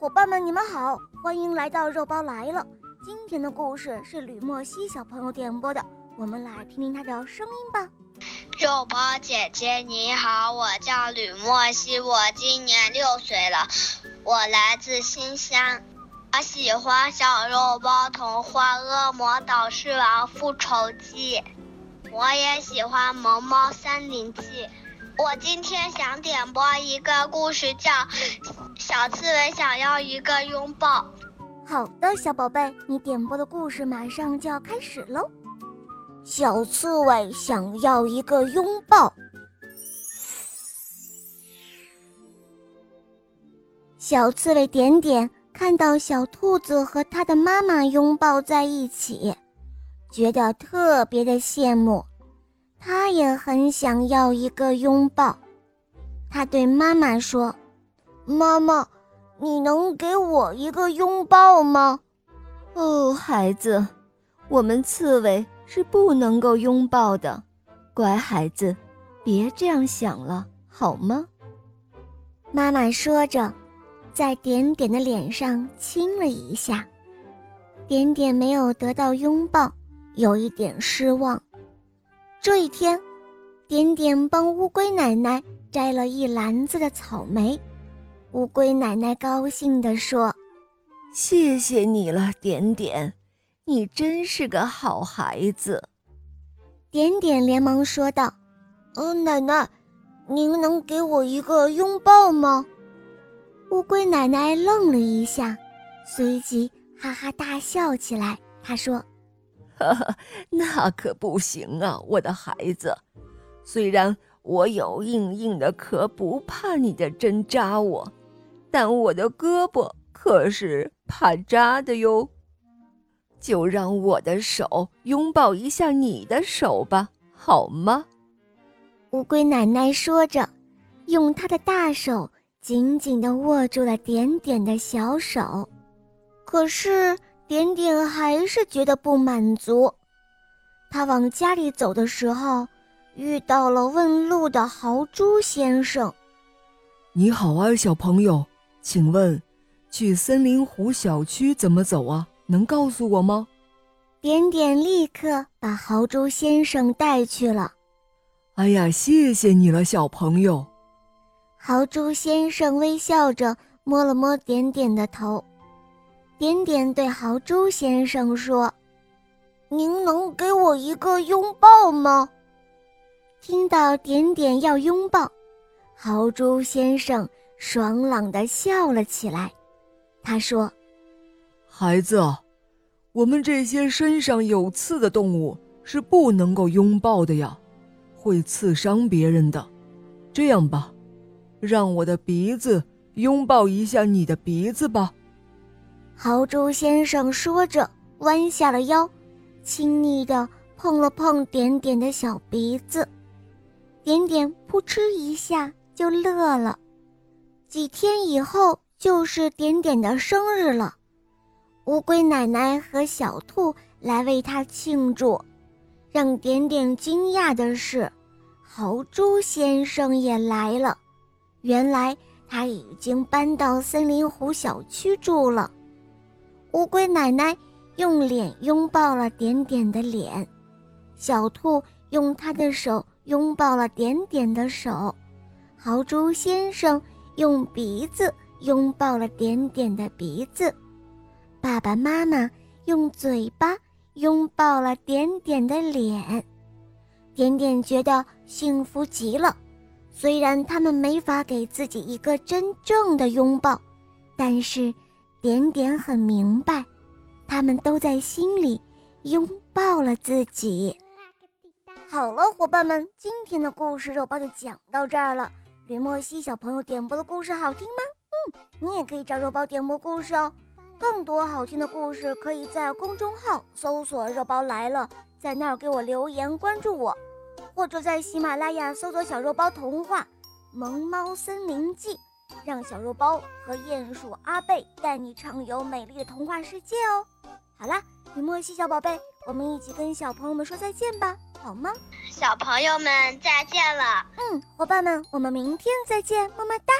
伙伴们，你们好，欢迎来到肉包来了。今天的故事是吕莫西小朋友点播的，我们来听听他的声音吧。肉包姐姐你好，我叫吕莫西，我今年六岁了，我来自新乡，我喜欢小肉包童话《恶魔岛狮王复仇记》，我也喜欢《萌猫森林记》。我今天想点播一个故事，叫《小刺猬想要一个拥抱》。好的，小宝贝，你点播的故事马上就要开始喽。小刺猬想要一个拥抱。小刺猬点点看到小兔子和它的妈妈拥抱在一起，觉得特别的羡慕。他也很想要一个拥抱，他对妈妈说：“妈妈，你能给我一个拥抱吗？”“哦，孩子，我们刺猬是不能够拥抱的。乖孩子，别这样想了，好吗？”妈妈说着，在点点的脸上亲了一下。点点没有得到拥抱，有一点失望。这一天，点点帮乌龟奶奶摘了一篮子的草莓。乌龟奶奶高兴地说：“谢谢你了，点点，你真是个好孩子。”点点连忙说道：“嗯，奶奶，您能给我一个拥抱吗？”乌龟奶奶愣了一下，随即哈哈大笑起来。她说。呵呵，那可不行啊，我的孩子。虽然我有硬硬的壳，不怕你的针扎我，但我的胳膊可是怕扎的哟。就让我的手拥抱一下你的手吧，好吗？乌龟奶奶说着，用她的大手紧紧地握住了点点的小手。可是。点点还是觉得不满足，他往家里走的时候，遇到了问路的豪猪先生。你好啊，小朋友，请问，去森林湖小区怎么走啊？能告诉我吗？点点立刻把豪猪先生带去了。哎呀，谢谢你了，小朋友。豪猪先生微笑着摸了摸点点的头。点点对豪猪先生说：“您能给我一个拥抱吗？”听到点点要拥抱，豪猪先生爽朗的笑了起来。他说：“孩子，我们这些身上有刺的动物是不能够拥抱的呀，会刺伤别人的。这样吧，让我的鼻子拥抱一下你的鼻子吧。”豪猪先生说着，弯下了腰，亲昵地碰了碰点点的小鼻子，点点扑哧一下就乐了。几天以后就是点点的生日了，乌龟奶奶和小兔来为他庆祝。让点点惊讶的是，豪猪先生也来了。原来他已经搬到森林湖小区住了。乌龟奶奶用脸拥抱了点点的脸，小兔用它的手拥抱了点点的手，豪猪先生用鼻子拥抱了点点的鼻子，爸爸妈妈用嘴巴拥抱了点点的脸。点点觉得幸福极了，虽然他们没法给自己一个真正的拥抱，但是。点点很明白，他们都在心里拥抱了自己。好了，伙伴们，今天的故事肉包就讲到这儿了。吕莫西小朋友点播的故事好听吗？嗯，你也可以找肉包点播故事哦。更多好听的故事可以在公众号搜索“肉包来了”，在那儿给我留言关注我，或者在喜马拉雅搜索“小肉包童话萌猫森林记”。让小肉包和鼹鼠阿贝带你畅游美丽的童话世界哦！好啦，雨墨西小宝贝，我们一起跟小朋友们说再见吧，好吗？小朋友们再见了。嗯，伙伴们，我们明天再见，么么哒。